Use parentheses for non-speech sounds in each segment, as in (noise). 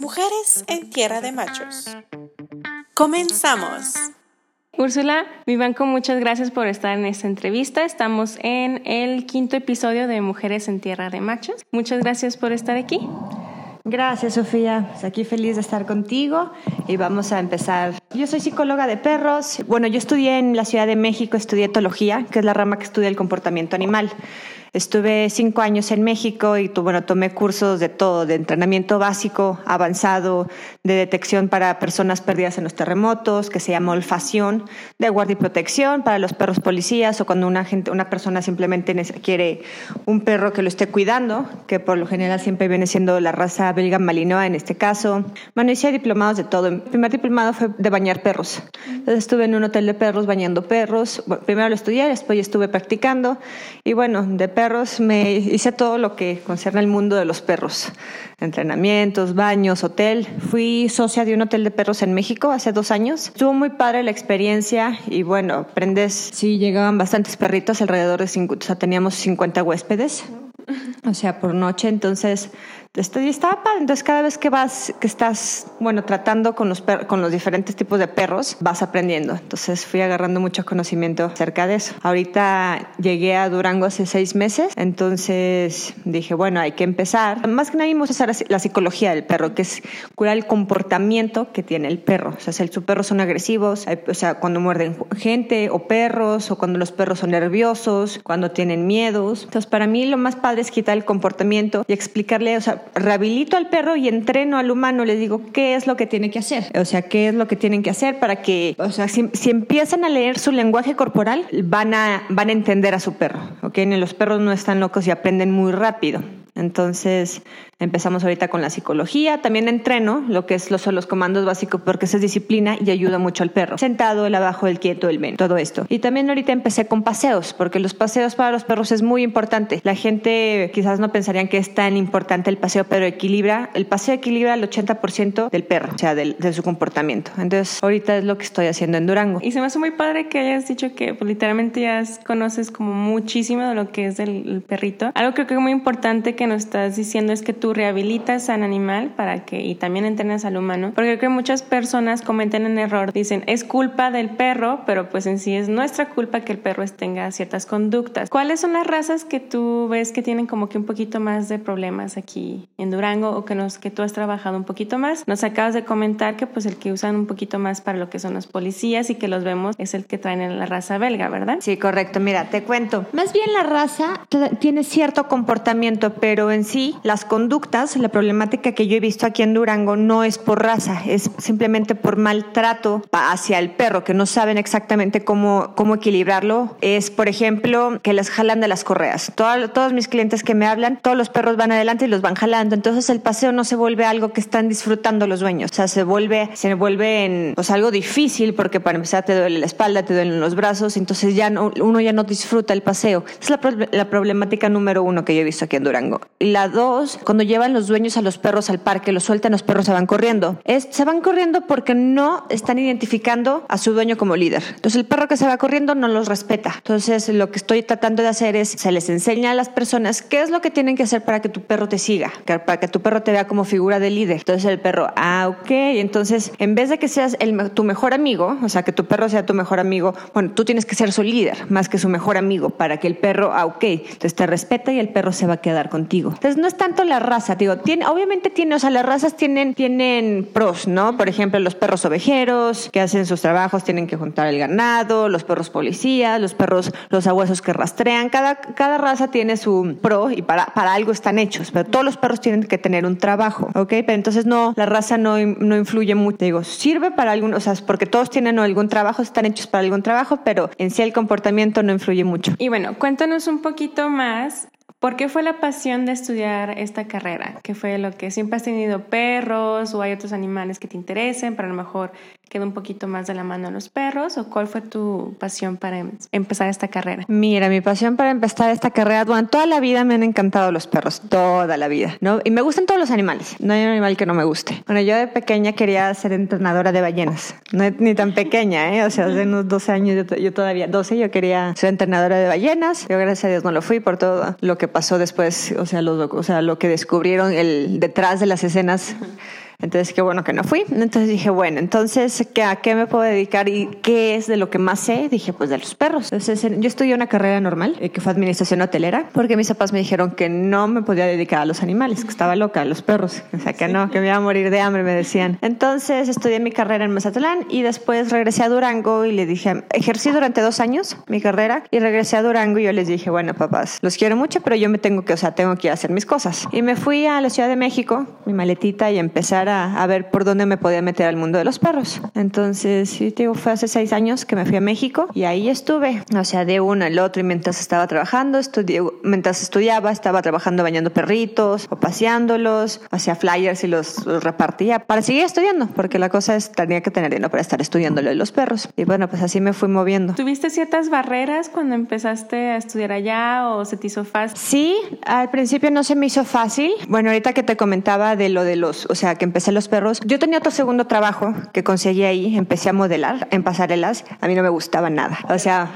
Mujeres en Tierra de Machos. Comenzamos. Úrsula, mi banco, muchas gracias por estar en esta entrevista. Estamos en el quinto episodio de Mujeres en Tierra de Machos. Muchas gracias por estar aquí. Gracias, Sofía. Pues aquí feliz de estar contigo y vamos a empezar. Yo soy psicóloga de perros. Bueno, yo estudié en la Ciudad de México, estudié etología, que es la rama que estudia el comportamiento animal. Estuve cinco años en México y bueno, tomé cursos de todo, de entrenamiento básico, avanzado, de detección para personas perdidas en los terremotos, que se llama olfacción, de guardia y protección para los perros policías o cuando una, gente, una persona simplemente quiere un perro que lo esté cuidando, que por lo general siempre viene siendo la raza belga malinois en este caso. Bueno, hice diplomados de todo. Mi primer diplomado fue de bañar perros. Entonces estuve en un hotel de perros bañando perros. primero lo estudié, después estuve practicando y bueno, de perros perros, me hice todo lo que concierne al mundo de los perros. Entrenamientos, baños, hotel. Fui socia de un hotel de perros en México hace dos años. Estuvo muy padre la experiencia y bueno, aprendes, sí, llegaban bastantes perritos, alrededor de, cinco, o sea, teníamos 50 huéspedes, o sea, por noche, entonces Estoy, estaba padre. Entonces, cada vez que vas, que estás, bueno, tratando con los, con los diferentes tipos de perros, vas aprendiendo. Entonces, fui agarrando mucho conocimiento acerca de eso. Ahorita llegué a Durango hace seis meses, entonces dije, bueno, hay que empezar. Más que nada, vimos usar la psicología del perro, que es curar el comportamiento que tiene el perro. O sea, si sus perros son agresivos, o sea, cuando muerden gente o perros, o cuando los perros son nerviosos, cuando tienen miedos. Entonces, para mí, lo más padre es quitar el comportamiento y explicarle, o sea, rehabilito al perro y entreno al humano, les digo qué es lo que tiene que hacer. O sea, qué es lo que tienen que hacer para que, o sea, si, empiezan a leer su lenguaje corporal, van a, van a entender a su perro. ¿ok? Los perros no están locos y aprenden muy rápido. Entonces empezamos ahorita con la psicología, también entreno lo que es los, comandos básicos porque esa es disciplina y ayuda mucho al perro. Sentado, el abajo, el quieto, el ven, todo esto. Y también ahorita empecé con paseos porque los paseos para los perros es muy importante. La gente quizás no pensarían que es tan importante el paseo, pero equilibra, el paseo equilibra el 80% del perro, o sea, de su comportamiento. Entonces ahorita es lo que estoy haciendo en Durango. Y se me hace muy padre que hayas dicho que pues, literalmente ya conoces como muchísimo de lo que es el, el perrito. Algo creo que es muy importante que que nos estás diciendo es que tú rehabilitas al animal para que y también entrenas al humano, porque creo que muchas personas cometen en error, dicen es culpa del perro, pero pues en sí es nuestra culpa que el perro tenga ciertas conductas. ¿Cuáles son las razas que tú ves que tienen como que un poquito más de problemas aquí en Durango o que nos que tú has trabajado un poquito más? Nos acabas de comentar que pues el que usan un poquito más para lo que son los policías y que los vemos es el que traen en la raza belga, ¿verdad? Sí, correcto. Mira, te cuento. Más bien la raza tiene cierto comportamiento, pero pero en sí las conductas, la problemática que yo he visto aquí en Durango no es por raza, es simplemente por maltrato hacia el perro, que no saben exactamente cómo, cómo equilibrarlo. Es, por ejemplo, que les jalan de las correas. todos mis clientes que me hablan, todos los perros van adelante y los van jalando. Entonces el paseo no se vuelve algo que están disfrutando los dueños. O sea, se vuelve, se vuelve en, pues, algo difícil porque para empezar te duele la espalda, te duelen los brazos, entonces ya no, uno ya no disfruta el paseo. es la, la problemática número uno que yo he visto aquí en Durango. La dos, cuando llevan los dueños a los perros al parque, los sueltan, los perros se van corriendo. Es, se van corriendo porque no están identificando a su dueño como líder. Entonces el perro que se va corriendo no los respeta. Entonces lo que estoy tratando de hacer es, se les enseña a las personas qué es lo que tienen que hacer para que tu perro te siga, para que tu perro te vea como figura de líder. Entonces el perro, ah, ok. Entonces en vez de que seas el, tu mejor amigo, o sea, que tu perro sea tu mejor amigo, bueno, tú tienes que ser su líder más que su mejor amigo para que el perro, ah, ok. Entonces te respeta y el perro se va a quedar contigo. Entonces no es tanto la raza, digo, tiene, obviamente tiene, o sea, las razas tienen, tienen pros, ¿no? Por ejemplo, los perros ovejeros que hacen sus trabajos, tienen que juntar el ganado, los perros policías, los perros, los abuesos que rastrean, cada, cada raza tiene su pro y para, para algo están hechos, pero todos los perros tienen que tener un trabajo, ¿ok? Pero entonces no, la raza no, no influye mucho, digo, sirve para algún, o sea, porque todos tienen algún trabajo, están hechos para algún trabajo, pero en sí el comportamiento no influye mucho. Y bueno, cuéntanos un poquito más ¿Por qué fue la pasión de estudiar esta carrera? ¿Qué fue lo que siempre has tenido perros o hay otros animales que te interesen, pero a lo mejor queda un poquito más de la mano a los perros? ¿O cuál fue tu pasión para em-, empezar esta carrera? Mira, mi pasión para empezar esta carrera, bueno, toda la vida me han encantado los perros, toda la vida, ¿no? Y me gustan todos los animales, no hay un animal que no me guste. Bueno, yo de pequeña quería ser entrenadora de ballenas, no ni tan pequeña, ¿eh? O sea, hace unos 12 años, yo, todavía, 12, yo quería ser entrenadora de ballenas, yo gracias a Dios no lo fui por todo lo que pasó después, o sea, lo, sea, lo que descubrieron el, detrás de las escenas Entonces, qué bueno que no fui. Entonces dije, bueno, entonces, ¿qué, ¿a qué me puedo dedicar y qué es de lo que más sé? Dije, pues de los perros. Entonces, yo estudié una carrera normal, eh, que fue administración hotelera, porque mis papás me dijeron que no me podía dedicar a los animales, que estaba loca, a los perros. O sea, que no, que me iba a morir de hambre, me decían. Entonces, estudié mi carrera en Mazatlán y después regresé a Durango y le dije, ejercí durante dos años mi carrera y regresé a Durango y yo les dije, bueno, papás, los quiero mucho, pero yo me tengo que, o sea, tengo que hacer mis cosas. Y me fui a la Ciudad de México, mi maletita, y empezar a, a ver por dónde me podía meter al mundo de los perros. Entonces, sí, te digo, fue hace seis años que me fui a México y ahí estuve, o sea, de uno al otro y mientras estaba trabajando, estudié, mientras estudiaba, estaba trabajando bañando perritos o paseándolos, hacía flyers y los, los repartía para seguir estudiando, porque la cosa es, tenía que tener dinero para estar estudiando lo de los perros. Y bueno, pues así me fui moviendo. ¿Tuviste ciertas barreras cuando empezaste a estudiar allá o se te hizo fácil? Sí, al principio no se me hizo fácil. Bueno, ahorita que te comentaba de lo de los, o sea, que empecé los perros, yo tenía otro segundo trabajo que conseguí ahí, empecé a modelar en pasarelas, a mí no me gustaba nada. O sea,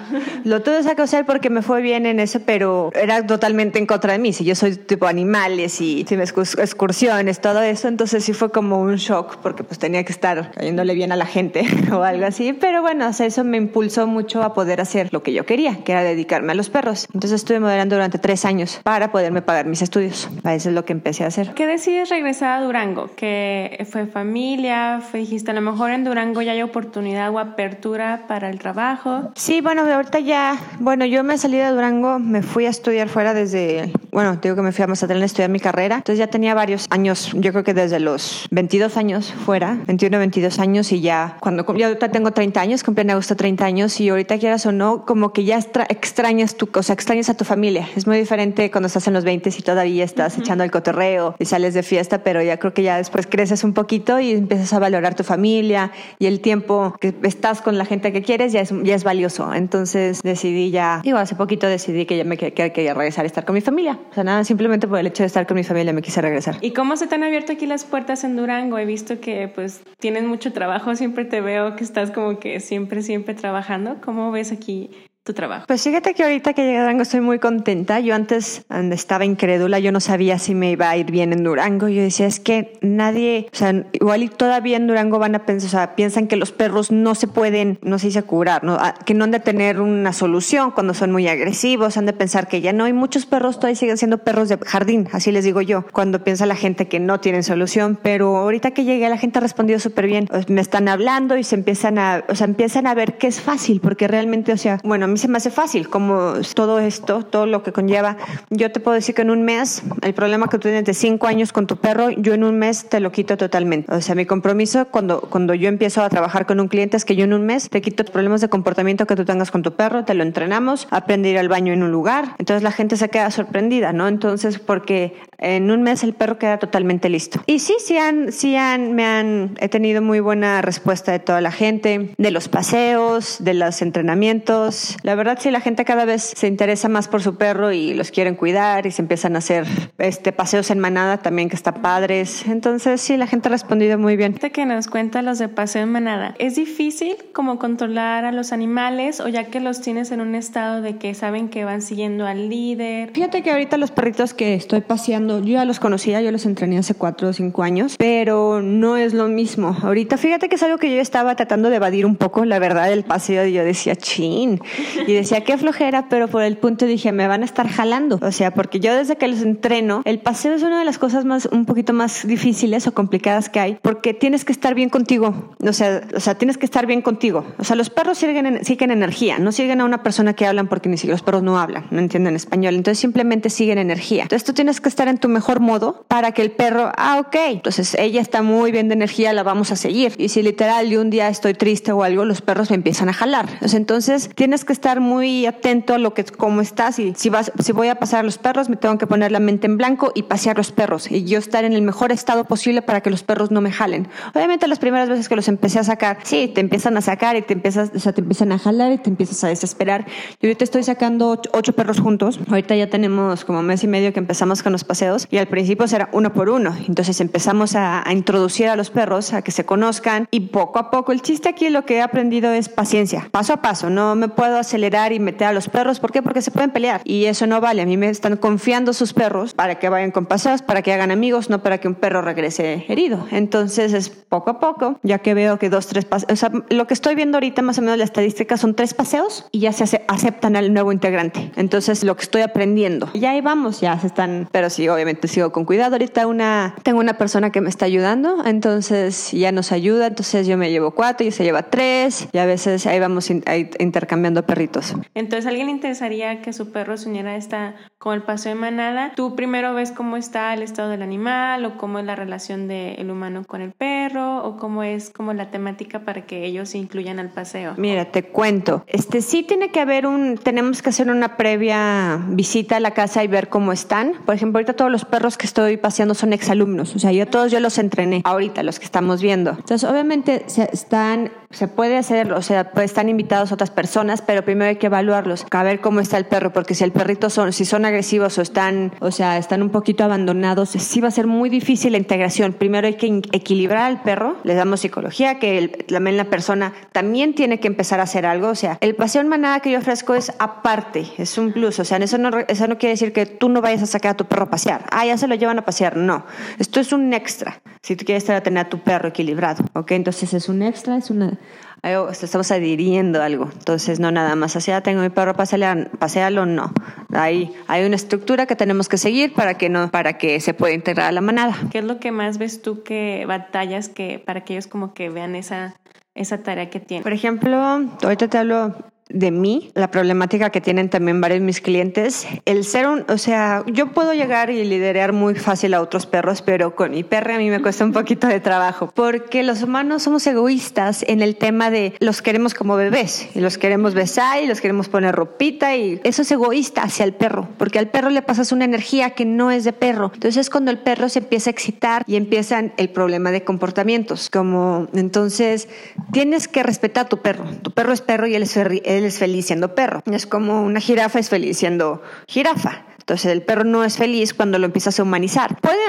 lo tuve que hacer porque me fue bien en eso, pero era totalmente en contra de mí. Si yo soy tipo animales y si me excursiones, todo eso, entonces sí fue como un shock porque pues tenía que estar cayéndole bien a la gente (laughs) o algo así. Pero bueno, o sea, eso me impulsó mucho a poder hacer lo que yo quería, que era dedicarme a los perros. Entonces estuve modelando durante tres años para poderme pagar mis estudios. Eso es lo que empecé a hacer. ¿Qué decides regresar a Durango? ¿Que fue familia? Fue, dijiste, a lo mejor en Durango ya hay oportunidad o apertura para el trabajo. Sí, bueno, ahorita ya, bueno, yo me salí de Durango, me fui a estudiar fuera desde, bueno, digo que me fui a Mazatlán a estudiar mi carrera. Entonces ya tenía varios años, yo creo que desde los 22 años fuera, 21, 22 años y ya, cuando yo ahorita tengo 30 años, cumplí en agosto 30 años y ahorita quieras o no, como que ya extrañas tu, o sea, extrañas a tu familia. Es muy diferente cuando estás en los 20 y todavía estás echando el cotorreo y sales de fiesta, pero ya creo que ya después creces un poquito y empiezas a valorar tu familia y el tiempo que estás con la gente que quieres ya es, ya es valioso. Entonces decidí ya, digo, hace poquito decidí que ya me quería, quería regresar a estar con mi familia. O sea, nada, simplemente por el hecho de estar con mi familia me quise regresar. ¿Y cómo se te han abierto aquí las puertas en Durango? He visto que pues tienen mucho trabajo, siempre te veo que estás como que siempre, siempre trabajando. ¿Cómo ves aquí tu trabajo? Pues fíjate que ahorita que llegué a Durango estoy muy contenta. Yo antes estaba incrédula, yo no sabía si me iba a ir bien en Durango. Yo decía, es que nadie, o sea, igual y todavía en Durango van a pensar, o sea, piensan que los perros no se pueden, no se dice curar, ¿no? Ah, que no han de tener una solución cuando son muy agresivos, han de pensar que ya no. hay muchos perros todavía siguen siendo perros de jardín, así les digo yo, cuando piensa la gente que no tienen solución. Pero ahorita que llegué, la gente ha respondido súper bien. Me están hablando y se empiezan a, o sea, empiezan a ver que es fácil, porque realmente, o sea, bueno, a se me hace fácil, como todo esto, todo lo que conlleva. Yo te puedo decir que en un mes, el problema que tú tienes de cinco años con tu perro, yo en un mes te lo quito totalmente. O sea, mi compromiso cuando, cuando yo empiezo a trabajar con un cliente es que yo en un mes te quito problemas de comportamiento que tú tengas con tu perro, te lo entrenamos, aprende a ir al baño en un lugar. Entonces la gente se queda sorprendida, ¿no? Entonces, porque en un mes el perro queda totalmente listo. Y sí, sí han, sí han, me han, he tenido muy buena respuesta de toda la gente, de los paseos, de los entrenamientos. La verdad, sí, la gente cada vez se interesa más por su perro y los quieren cuidar y se empiezan a hacer este paseos en manada también que está padres. Entonces, sí, la gente ha respondido muy bien. que nos cuenta los de paseo en manada, ¿es difícil como controlar a los animales o ya que los tienes en un estado de que saben que van siguiendo al líder? Fíjate que ahorita los perritos que estoy paseando, yo ya los conocía, yo los entrené hace cuatro o cinco años, pero no es lo mismo. Ahorita, fíjate que es algo que yo estaba tratando de evadir un poco, la verdad, del paseo. Y yo decía, chin. Y decía, qué flojera, pero por el punto dije, me van a estar jalando. O sea, porque yo desde que los entreno, el paseo es una de las cosas más, un poquito más difíciles o complicadas que hay, porque tienes que estar bien contigo. O sea, o sea tienes que estar bien contigo. O sea, los perros siguen, siguen energía, no siguen a una persona que hablan porque ni siquiera los perros no hablan, no entienden español. Entonces simplemente siguen energía. Entonces tú tienes que estar en tu mejor modo para que el perro, ah, ok, entonces ella está muy bien de energía, la vamos a seguir. Y si literal de un día estoy triste o algo, los perros me empiezan a jalar. entonces tienes que estar muy atento a lo que cómo estás y si vas si voy a pasar a los perros me tengo que poner la mente en blanco y pasear los perros y yo estar en el mejor estado posible para que los perros no me jalen. Obviamente las primeras veces que los empecé a sacar, sí, te empiezan a sacar y te empiezas, o sea, te empiezan a jalar y te empiezas a desesperar. Yo ahorita estoy sacando ocho perros juntos. Ahorita ya tenemos como mes y medio que empezamos con los paseos y al principio será uno por uno. Entonces empezamos a, a introducir a los perros a que se conozcan y poco a poco el chiste aquí lo que he aprendido es paciencia, paso a paso. No me puedo hacer acelerar y meter a los perros. ¿Por qué? Porque se pueden pelear. Y eso no vale. A mí me están confiando sus perros para que vayan con paseos, para que hagan amigos, no para que un perro regrese herido. Entonces es poco a poco, ya que veo que dos, tres paseos, o sea, lo que estoy viendo ahorita más o menos la estadística son tres paseos y ya se aceptan al nuevo integrante. Entonces lo que estoy aprendiendo. Ya ahí vamos, ya se están, pero sí, obviamente sigo con cuidado. Ahorita una, tengo una persona que me está ayudando, entonces ya nos ayuda, entonces yo me llevo cuatro y se lleva tres y a veces ahí vamos intercambiando perritos. Entonces, ¿a alguien le interesaría que su perro se uniera a esta, como el paseo de manada? ¿Tú primero ves cómo está el estado del animal o cómo es la relación del humano con el perro o cómo es como la temática para que ellos se incluyan al paseo? Mira, te cuento. Este sí tiene que haber un, tenemos que hacer una previa visita a la casa y ver cómo están. Por ejemplo, ahorita todos los perros que estoy paseando son exalumnos, o sea, yo todos yo los entrené. Ahorita los que estamos viendo. Entonces, obviamente se están se puede hacer, o sea, pues están invitados otras personas, pero primero hay que evaluarlos, a ver cómo está el perro, porque si el perrito son, si son agresivos o están, o sea, están un poquito abandonados, sí va a ser muy difícil la integración. Primero hay que equilibrar al perro, le damos psicología, que también la persona también tiene que empezar a hacer algo, o sea, el paseo en manada que yo ofrezco es aparte, es un plus, o sea, eso no, eso no quiere decir que tú no vayas a sacar a tu perro a pasear, ah, ya se lo llevan a pasear, no, esto es un extra, si tú quieres tener a tu perro equilibrado, ¿ok? Entonces es un extra, es una estamos adhiriendo algo. Entonces, no nada más, así tengo mi perro, pasealo, no. Hay, hay una estructura que tenemos que seguir para que, no, para que se pueda integrar a la manada. ¿Qué es lo que más ves tú que batallas que, para que ellos como que vean esa, esa tarea que tienen? Por ejemplo, ahorita te hablo de mí, la problemática que tienen también varios mis clientes, el ser un, o sea, yo puedo llegar y liderar muy fácil a otros perros, pero con mi perro a mí me cuesta un poquito de trabajo, porque los humanos somos egoístas en el tema de los queremos como bebés, y los queremos besar y los queremos poner ropita y eso es egoísta hacia el perro, porque al perro le pasas una energía que no es de perro. Entonces es cuando el perro se empieza a excitar y empiezan el problema de comportamientos, como entonces tienes que respetar a tu perro. Tu perro es perro y él es, él es feliz siendo perro. Es como una jirafa es feliz siendo jirafa. Entonces el perro no es feliz cuando lo empiezas a humanizar. Pueden,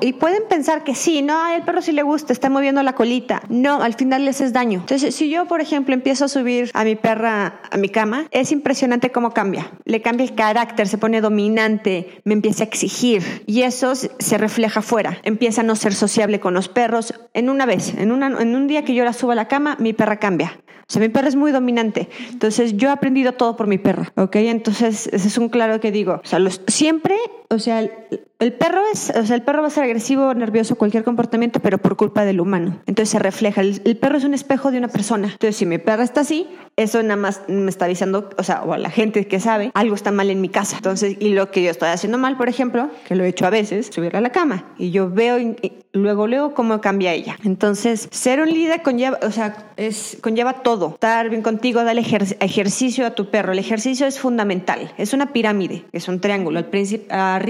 y pueden pensar que sí, no, al perro sí le gusta, está moviendo la colita. No, al final les haces daño. Entonces si yo, por ejemplo, empiezo a subir a mi perra a mi cama, es impresionante cómo cambia. Le cambia el carácter, se pone dominante, me empieza a exigir y eso se refleja afuera. Empieza a no ser sociable con los perros. En una vez, en, una, en un día que yo la subo a la cama, mi perra cambia. O sea, mi perro es muy dominante. Entonces, yo he aprendido todo por mi perro, ¿ok? Entonces, ese es un claro que digo. O sea, los, siempre, o sea, el perro es, o sea, el perro va a ser agresivo, nervioso, cualquier comportamiento, pero por culpa del humano. Entonces se refleja. El, perro es un espejo de una persona. Entonces, si mi perro está así, eso nada más me está avisando, o sea, o a la gente que sabe, algo está mal en mi casa. Entonces, y lo que yo estoy haciendo mal, por ejemplo, que lo he hecho a veces, subirla a la cama. Y yo veo, luego leo cómo cambia ella. Entonces, ser un líder conlleva, o sea, es, conlleva todo. Estar bien contigo, darle ejercicio a tu perro. El ejercicio es fundamental. Es una pirámide, es un triángulo. Al principio,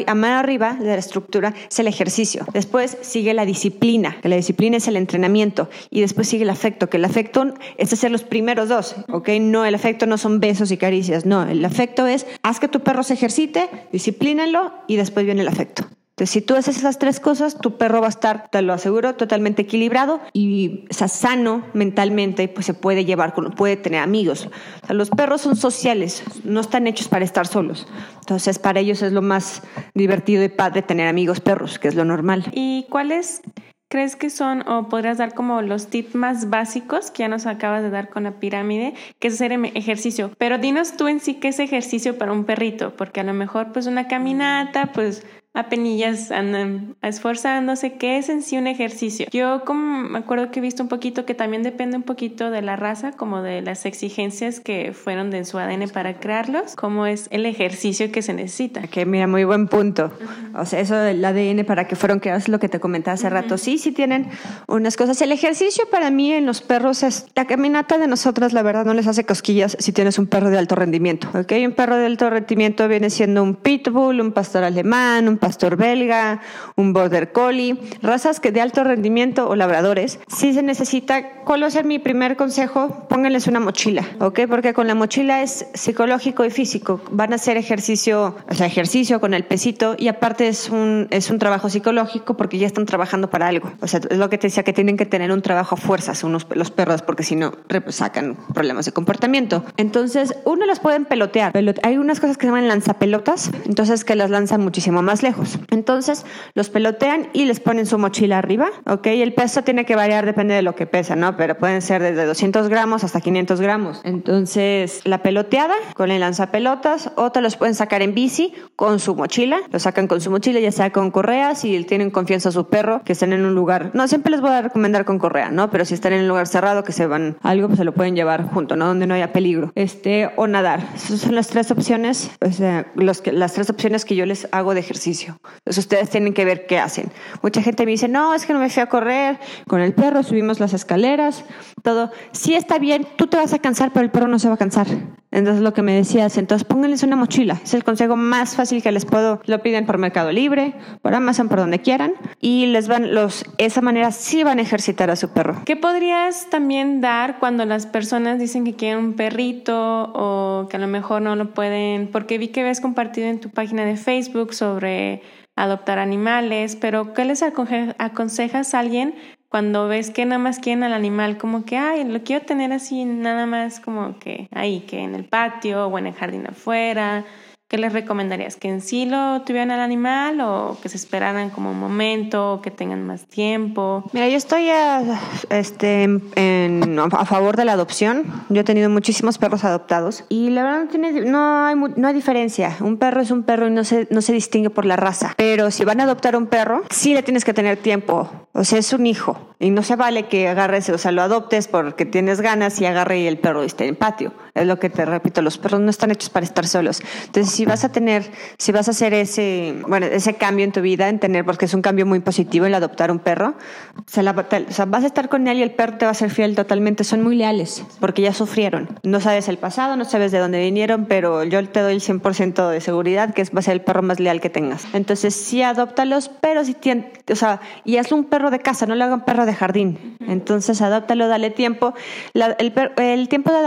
a, mano arriba de la estructura es el ejercicio. Después sigue la disciplina, que la disciplina es el entrenamiento. Y después sigue el afecto, que el afecto es hacer los primeros dos, ¿ok? No, el afecto no son besos y caricias, no. El afecto es haz que tu perro se ejercite, disciplínalo y después viene el afecto. Entonces, si tú haces esas tres cosas, tu perro va a estar, te lo aseguro, totalmente equilibrado y o sano mentalmente, pues se puede llevar, puede tener amigos. los perros son sociales, no están hechos para estar solos. Entonces, para ellos es lo más divertido y padre tener amigos perros, que es lo normal. ¿Y cuáles crees que son, o podrías dar como los tips más básicos que ya nos acabas de dar con la pirámide, que es hacer ejercicio? Pero dinos tú en sí qué es ejercicio para un perrito, porque a lo mejor pues una caminata, pues apenillas andan esforzándose, que es en sí un ejercicio. Yo como me acuerdo que he visto un poquito que también depende un poquito de la raza, como de las exigencias que fueron de su ADN para crearlos, como es el ejercicio que se necesita. Que mira, muy buen punto. O sea, eso del ADN para que fueron creados, lo que te comentaba hace rato. Sí, sí tienen unas cosas. El ejercicio para mí en los perros es la caminata de nosotras, la verdad, no les hace cosquillas si tienes un perro de alto rendimiento. ¿ok? Un perro de alto rendimiento viene siendo un pitbull, un pastor alemán, un pastor belga, un border collie, razas que de alto rendimiento o labradores, si se necesita, ¿cuál va a ser mi primer consejo? Pónganles una mochila, ¿ok? Porque con la mochila es psicológico y físico. Van a hacer ejercicio, o sea, ejercicio con el pesito y aparte es un, es un trabajo psicológico porque ya están trabajando para algo. O sea, es lo que te decía que tienen que tener un trabajo a fuerzas unos, los perros porque si no sacan problemas de comportamiento. Entonces, uno los pueden pelotear. Hay unas cosas que se llaman lanzapelotas, entonces que las lanzan muchísimo más lejos. Entonces, los pelotean y les ponen su mochila arriba, ¿ok? El peso tiene que variar, depende de lo que pesa, ¿no? Pero pueden ser desde 200 gramos hasta 500 gramos. Entonces, la peloteada con el lanzapelotas, o te los pueden sacar en bici con su mochila, lo sacan con su mochila, ya sea con correas y tienen confianza a su perro, que estén en un lugar, no siempre les voy a recomendar con correa, ¿no? Pero si están en un lugar cerrado, que se van algo, pues se lo pueden llevar junto, ¿no? Donde no haya peligro. Este, o nadar. Esas son las tres opciones, o sea, las tres opciones que yo les hago de ejercicio. Entonces ustedes tienen que ver qué hacen. Mucha gente me dice, no, es que no me fui a correr con el perro, subimos las escaleras, todo. Sí está bien, tú te vas a cansar, pero el perro no se va a cansar. Entonces lo que me decías, entonces pónganles una mochila. Es el consejo más fácil que les puedo. Lo piden por Mercado Libre, por Amazon, por donde quieran. Y les van, los, esa manera sí van a ejercitar a su perro. ¿Qué podrías también dar cuando las personas dicen que quieren un perrito o que a lo mejor no lo pueden? Porque vi que habías compartido en tu página de Facebook sobre adoptar animales, pero ¿qué les aconsejas a alguien cuando ves que nada más quieren al animal, como que, ay, lo quiero tener así, nada más como que ahí, que en el patio o en el jardín afuera, ¿Qué les recomendarías? ¿Que en sí lo tuvieran al animal o que se esperaran como un momento que tengan más tiempo? Mira, yo estoy a, este, en, a favor de la adopción. Yo he tenido muchísimos perros adoptados y la verdad no, tiene, no, hay, no hay diferencia. Un perro es un perro y no se, no se distingue por la raza. Pero si van a adoptar un perro, sí le tienes que tener tiempo. O sea, es un hijo y no se vale que agarres, o sea, lo adoptes porque tienes ganas y agarre y el perro esté en patio. Es lo que te repito, los perros no están hechos para estar solos. Entonces, si vas a tener, si vas a hacer ese, bueno, ese cambio en tu vida, en tener, porque es un cambio muy positivo el adoptar un perro, o sea, vas a estar con él y el perro te va a ser fiel totalmente. Son muy leales porque ya sufrieron. No sabes el pasado, no sabes de dónde vinieron, pero yo te doy el 100% de seguridad que va a ser el perro más leal que tengas. Entonces, sí, adóptalos, pero si tienes, o sea, y hazlo un perro de casa, no le hagan perro de jardín. Entonces, adóptalo, dale tiempo. el, tiempo de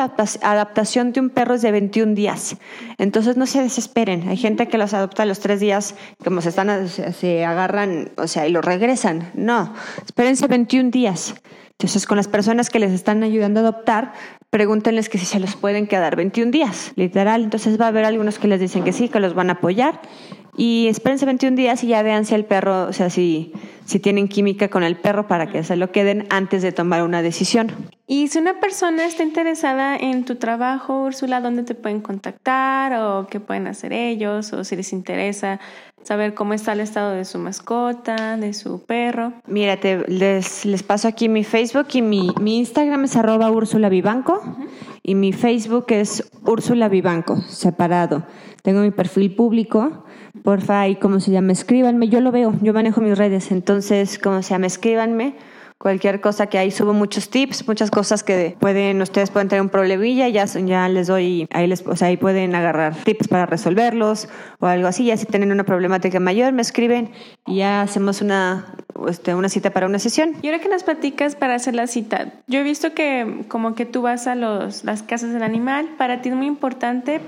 adaptación de un perro es de 21 días. Entonces, no se desesperen. Hay gente que los adopta a los tres días, como se están, se agarran, o sea, y lo regresan. No, espérense 21 días. Entonces, con las personas que les están ayudando a adoptar, pregúntenles que si se los pueden quedar 21 días, literal. Entonces va a haber algunos que les dicen que sí, que los van a apoyar. Y espérense 21 días y ya vean si el perro, o sea, si, si tienen química con el perro para que se lo queden antes de tomar una decisión. Y si una persona está interesada en tu trabajo, Úrsula, ¿dónde te pueden contactar o qué pueden hacer ellos? O si les interesa saber cómo está el estado de su mascota, de su perro. Mírate, les, les paso aquí mi Facebook y mi, mi Instagram es arroba Úrsula Vivanco y mi Facebook es Úrsula Vivanco, separado. Tengo mi perfil público, porfa, y cómo se llama, escríbanme, yo lo veo, yo manejo mis redes, entonces, como se llama, escríbanme. Cualquier cosa que ahí subo muchos tips, muchas cosas que pueden, ustedes pueden tener un problemilla, ya, ya les doy, ahí les, o sea, ahí pueden agarrar tips para resolverlos o algo así, ya si tienen una problemática mayor me escriben y ya hacemos una, este, una cita para una sesión. Y ahora que nos platicas para hacer la cita, yo he visto que como que tú vas a los, las casas del animal, para ti es muy importante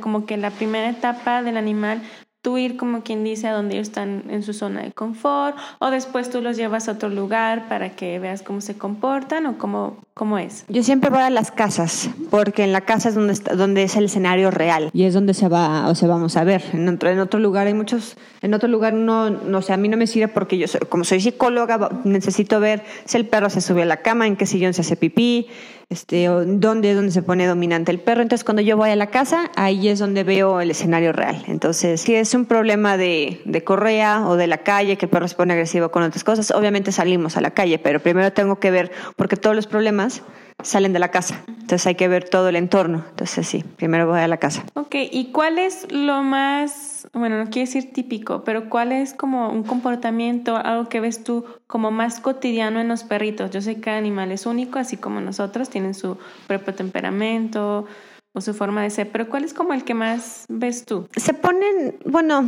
como que la primera etapa del animal tú ir como quien dice a donde ellos están en su zona de confort o después tú los llevas a otro lugar para que veas cómo se comportan o cómo, cómo es? Yo siempre voy a las casas porque en la casa es donde, está, donde es el escenario real y es donde se va o sea, vamos a ver. En otro, en otro lugar hay muchos, en otro lugar no, no sé, a mí no me sirve porque yo como soy psicóloga necesito ver si el perro se sube a la cama, en qué sillón se hace pipí, este, dónde, dónde se pone dominante el perro. Entonces, cuando yo voy a la casa, ahí es donde veo el escenario real. Entonces, si es un problema de, de correa o de la calle, que el perro se pone agresivo con otras cosas, obviamente salimos a la calle, pero primero tengo que ver, porque todos los problemas salen de la casa. Entonces hay que ver todo el entorno. Entonces sí, primero voy a la casa. Ok, ¿y cuál es lo más, bueno, no quiero decir típico, pero cuál es como un comportamiento, algo que ves tú como más cotidiano en los perritos? Yo sé que cada animal es único, así como nosotros, tienen su propio temperamento, o su forma de ser, pero ¿cuál es como el que más ves tú? Se ponen, bueno,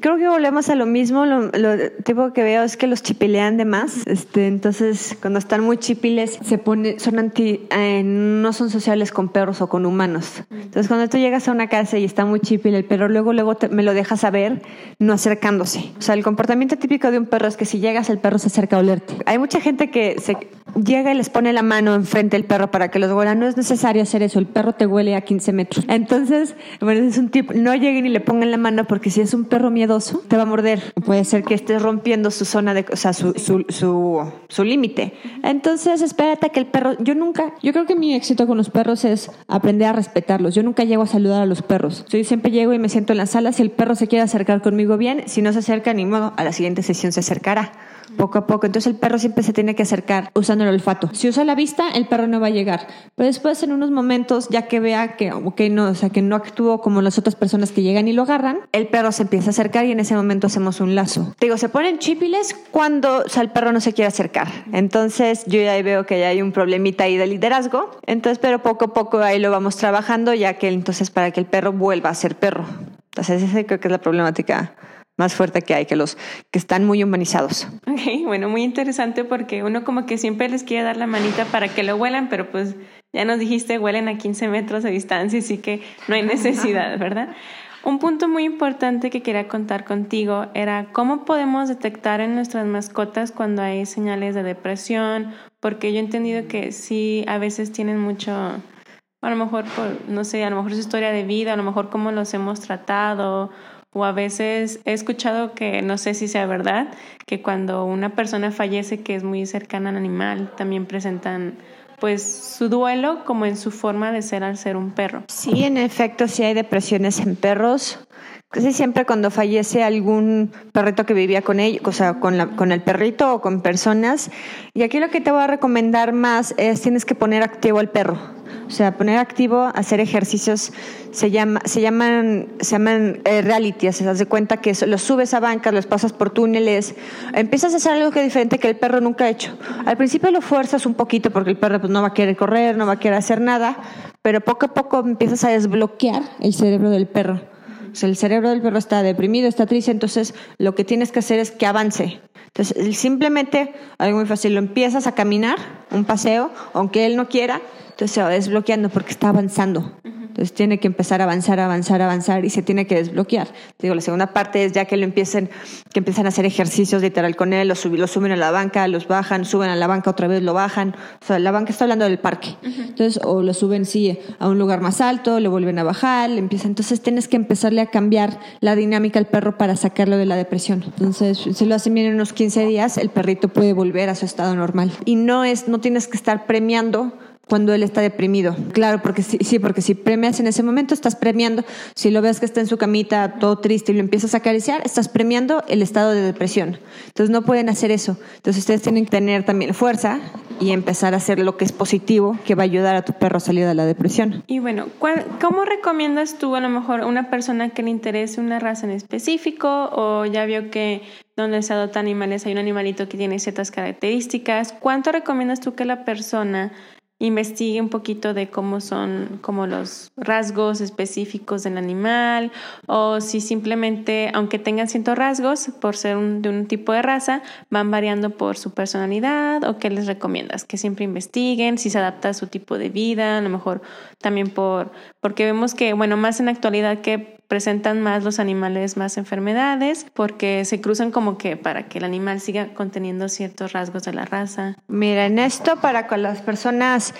creo que volvemos a lo mismo, lo, tipo que veo es que los chipilean de más, este, entonces cuando están muy chipiles se pone, son anti, eh, no son sociales con perros o con humanos. Entonces cuando tú llegas a una casa y está muy chipile el perro, luego luego me lo dejas saber no acercándose. O sea, el comportamiento típico de un perro es que si llegas el perro se acerca a olerte. Hay mucha gente que se llega y les pone la mano enfrente del perro para que los huela. No es necesario hacer eso, el perro te huele a 15 metros. Entonces, bueno, es un tipo, no lleguen y le pongan la mano porque si es un perro miedoso, te va a morder. Puede ser que estés rompiendo su zona de, o sea, su, su, su, su límite. Entonces, espérate que el perro, yo nunca, yo creo que mi éxito con los perros es aprender a respetarlos. Yo nunca llego a saludar a los perros. Yo siempre llego y me siento en la sala. Si el perro se quiere acercar conmigo bien, si no se acerca, ni modo, a la siguiente sesión se acercará poco a poco. Entonces el perro siempre se tiene que acercar usando el olfato. Si usa la vista, el perro no va a llegar. Pero después en unos momentos, ya que vea que, no, o sea, que no actúo como las otras personas que llegan y lo agarran, el perro se empieza a acercar y en ese momento hacemos un lazo. Te digo, se ponen chipiles cuando o sea, el perro no se quiere acercar. Entonces yo ya veo que ya hay un problemita ahí de liderazgo. Entonces, pero poco a poco ahí lo vamos trabajando, ya que entonces para que el perro vuelva a ser perro. Entonces, esa creo que es la problemática más fuerte que hay, que los que están muy humanizados. Ok, bueno, muy interesante porque uno como que siempre les quiere dar la manita para que lo huelan, pero pues ya nos dijiste, huelen a 15 metros de distancia, así que no hay necesidad, ¿verdad? Un punto muy importante que quería contar contigo era cómo podemos detectar en nuestras mascotas cuando hay señales de depresión, porque yo he entendido que sí, a veces tienen mucho, a lo mejor, por, no sé, a lo mejor su historia de vida, a lo mejor cómo los hemos tratado o a veces he escuchado que, no sé si sea verdad, que cuando una persona fallece que es muy cercana al animal, también presentan pues su duelo como en su forma de ser al ser un perro. Sí, en efecto, sí hay depresiones en perros. Casi siempre cuando fallece algún perrito que vivía con ellos, o sea, con, la, con el perrito o con personas. Y aquí lo que te voy a recomendar más es tienes que poner activo al perro. O sea, poner activo, hacer ejercicios, se, llama, llaman, se llaman eh, reality, se das de cuenta que los subes a bancas, los pasas por túneles, empiezas a hacer algo que es diferente que el perro nunca ha hecho. Al principio lo fuerzas un poquito porque el perro pues, no va a querer correr, no va a querer hacer nada, pero poco a poco empiezas a desbloquear el cerebro del perro. Sea, el cerebro del perro está deprimido, está triste, entonces lo que tienes que hacer es que avance. Entonces, simplemente, algo muy fácil, lo empiezas a caminar, un paseo, aunque él no quiera, entonces se va desbloqueando porque está avanzando. Entonces tiene que empezar a avanzar, avanzar, avanzar y se tiene que desbloquear. Digo, la segunda parte es ya que lo empiecen, que empiezan a hacer ejercicios literal con él, los, suben a la banca, los bajan, suben a la banca, otra vez lo bajan. O sea, la banca está hablando del parque. Entonces, o lo suben sí a un lugar más alto, lo vuelven a bajar, le empiezan. Entonces tienes que empezarle a cambiar la dinámica al perro para sacarlo de la depresión. Entonces, si lo hacen bien en unos 15 días, el perrito puede volver a su estado normal. Y no es, no tienes que estar premiando cuando él está deprimido. Claro, porque sí, sí, porque si premias en ese momento, estás premiando. Si lo ves que está en su camita todo triste y lo empiezas a acariciar, estás premiando el estado de depresión. Entonces no pueden hacer eso. Entonces ustedes tienen que tener también fuerza y empezar a hacer lo que es positivo, que va a ayudar a tu perro a salir de la depresión. Y bueno, ¿cómo recomiendas tú a lo mejor una persona que le interese una raza en específico o ya vio que donde se adoptan animales hay un animalito que tiene ciertas características? ¿Cuánto recomiendas tú que la persona investigue un poquito de cómo son como los rasgos específicos del animal o si simplemente, aunque tengan ciertos rasgos por ser de un tipo de raza, van variando por su personalidad o qué les recomiendas, que siempre investiguen si se adapta a su tipo de vida, a lo mejor también por, porque vemos que, bueno, más en la actualidad que presentan más los animales más enfermedades porque se cruzan como que para que el animal siga conteniendo ciertos rasgos de la raza. Mira, en esto para con las personas,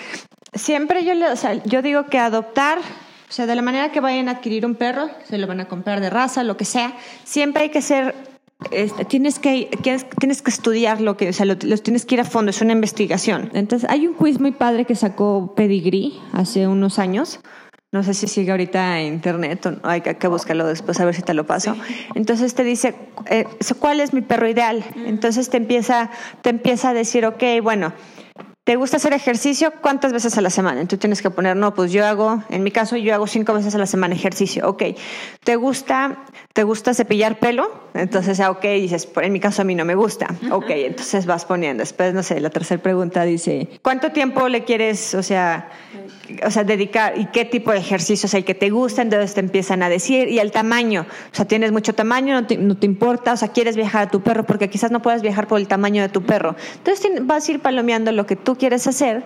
siempre yo, o sea, yo digo que adoptar o sea, de la manera que vayan a adquirir un perro, se lo van a comprar de raza, lo que sea, siempre hay que ser, este, tienes, que, tienes que estudiar lo que, o sea, los tienes que ir a fondo, es una investigación. Entonces, hay un quiz muy padre que sacó Pedigree hace unos años, no sé si sigue ahorita en internet o hay que, buscarlo después a ver si te lo paso. Entonces te dice, eh, ¿cuál es mi perro ideal? Entonces te empieza, te empieza a decir, ok, bueno, ¿Te gusta hacer ejercicio? ¿Cuántas veces a la semana? Tú tienes que poner, no, pues yo hago, en mi caso yo hago cinco veces a la semana ejercicio. Ok. ¿Te gusta, te gusta cepillar pelo? Entonces, ah, ok, dices, en mi caso a mí no me gusta. Ok, entonces vas poniendo. Después, no sé, la tercera pregunta dice, ¿cuánto tiempo le quieres, o sea, o sea, dedicar y qué tipo de ejercicio es el que te gusta, entonces te empiezan a decir, y el tamaño, o sea, tienes mucho tamaño, no te, no te importa, o sea, quieres viajar a tu perro porque quizás no puedas viajar por el tamaño de tu perro. Entonces vas a ir palomeando lo que tú quieres hacer.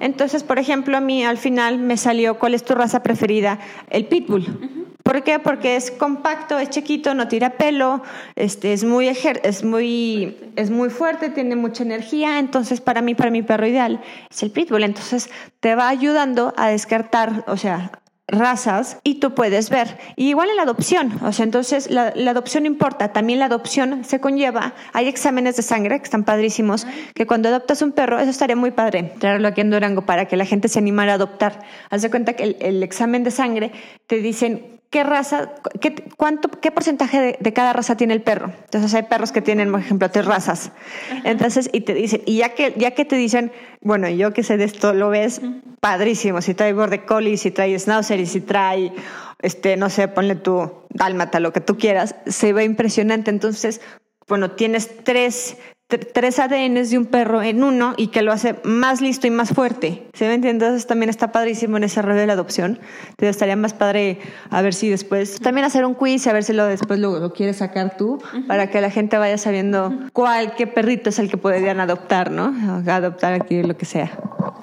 Entonces, por ejemplo, a mí al final me salió, ¿cuál es tu raza preferida? El pitbull. ¿Por qué? Porque es compacto, es chiquito, no tira pelo, este, es, muy es, muy, es muy fuerte, tiene mucha energía. Entonces, para mí, para mi perro ideal es el pitbull. Entonces, te va ayudando a descartar, o sea, razas y tú puedes ver. Y igual en la adopción, o sea, entonces la, la, adopción importa, también la adopción se conlleva, hay exámenes de sangre que están padrísimos, que cuando adoptas un perro, eso estaría muy padre, traerlo aquí en Durango para que la gente se animara a adoptar. Haz de cuenta que el examen de sangre te dicen qué raza, qué, cuánto, qué porcentaje de, cada raza tiene el perro. Entonces hay perros que tienen, por ejemplo, tres razas. Entonces, y te dicen, y ya que, ya que te dicen, bueno, yo que sé de esto, lo ves padrísimo. Si trae border collie, si trae schnauzer y si trae, este, no sé, ponle tu dálmata, lo que tú quieras, se ve impresionante. Entonces, bueno, tienes tres tres ADNs de un perro en uno y que lo hace más listo y más fuerte. ¿Se me entiende? Entonces también está padrísimo en ese rollo de la adopción. Te estaría más padre a ver si después también hacer un quiz, a ver si lo después lo, quieres sacar tú, para que la gente vaya sabiendo cuál, qué perrito es el que podrían adoptar, ¿no? Adoptar aquí lo que sea.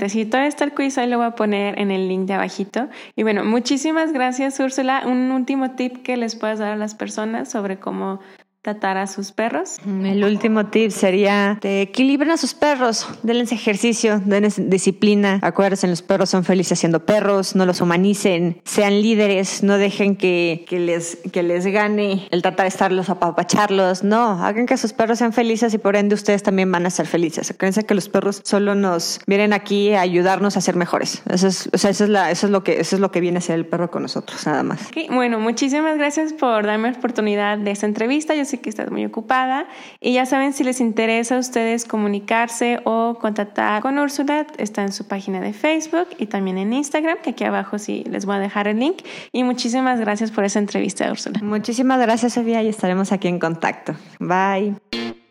Si todo está el quiz, ahí lo voy a poner en el link de abajito. Y bueno, muchísimas gracias, Úrsula. Un último tip que les puedas dar a las personas sobre cómo tratar a sus perros. El último tip sería de equilibren a sus perros, denles ejercicio, denles disciplina. Acuérdense, los perros son felices siendo perros, no los humanicen, sean líderes, no dejen que, que, les, que les gane el tratar de estarlos apapacharlos. No, hagan que sus perros sean felices y por ende ustedes también van a ser felices. Acuérdense que los perros solo nos vienen aquí a ayudarnos a ser mejores. Eso es, o sea, eso es, la, eso es, lo, que, eso es lo que viene a ser el perro con nosotros, nada más. Bueno, muchísimas gracias por darme la oportunidad de esta entrevista. Yo sé que estás muy ocupada. Y ya saben, si les interesa a ustedes comunicarse o contactar con Úrsula, está en su página de Facebook y también en Instagram, que aquí abajo sí les voy a dejar el link. Y muchísimas gracias por esa entrevista, Úrsula. Muchísimas gracias, Sofía, y estaremos aquí en contacto. Bye.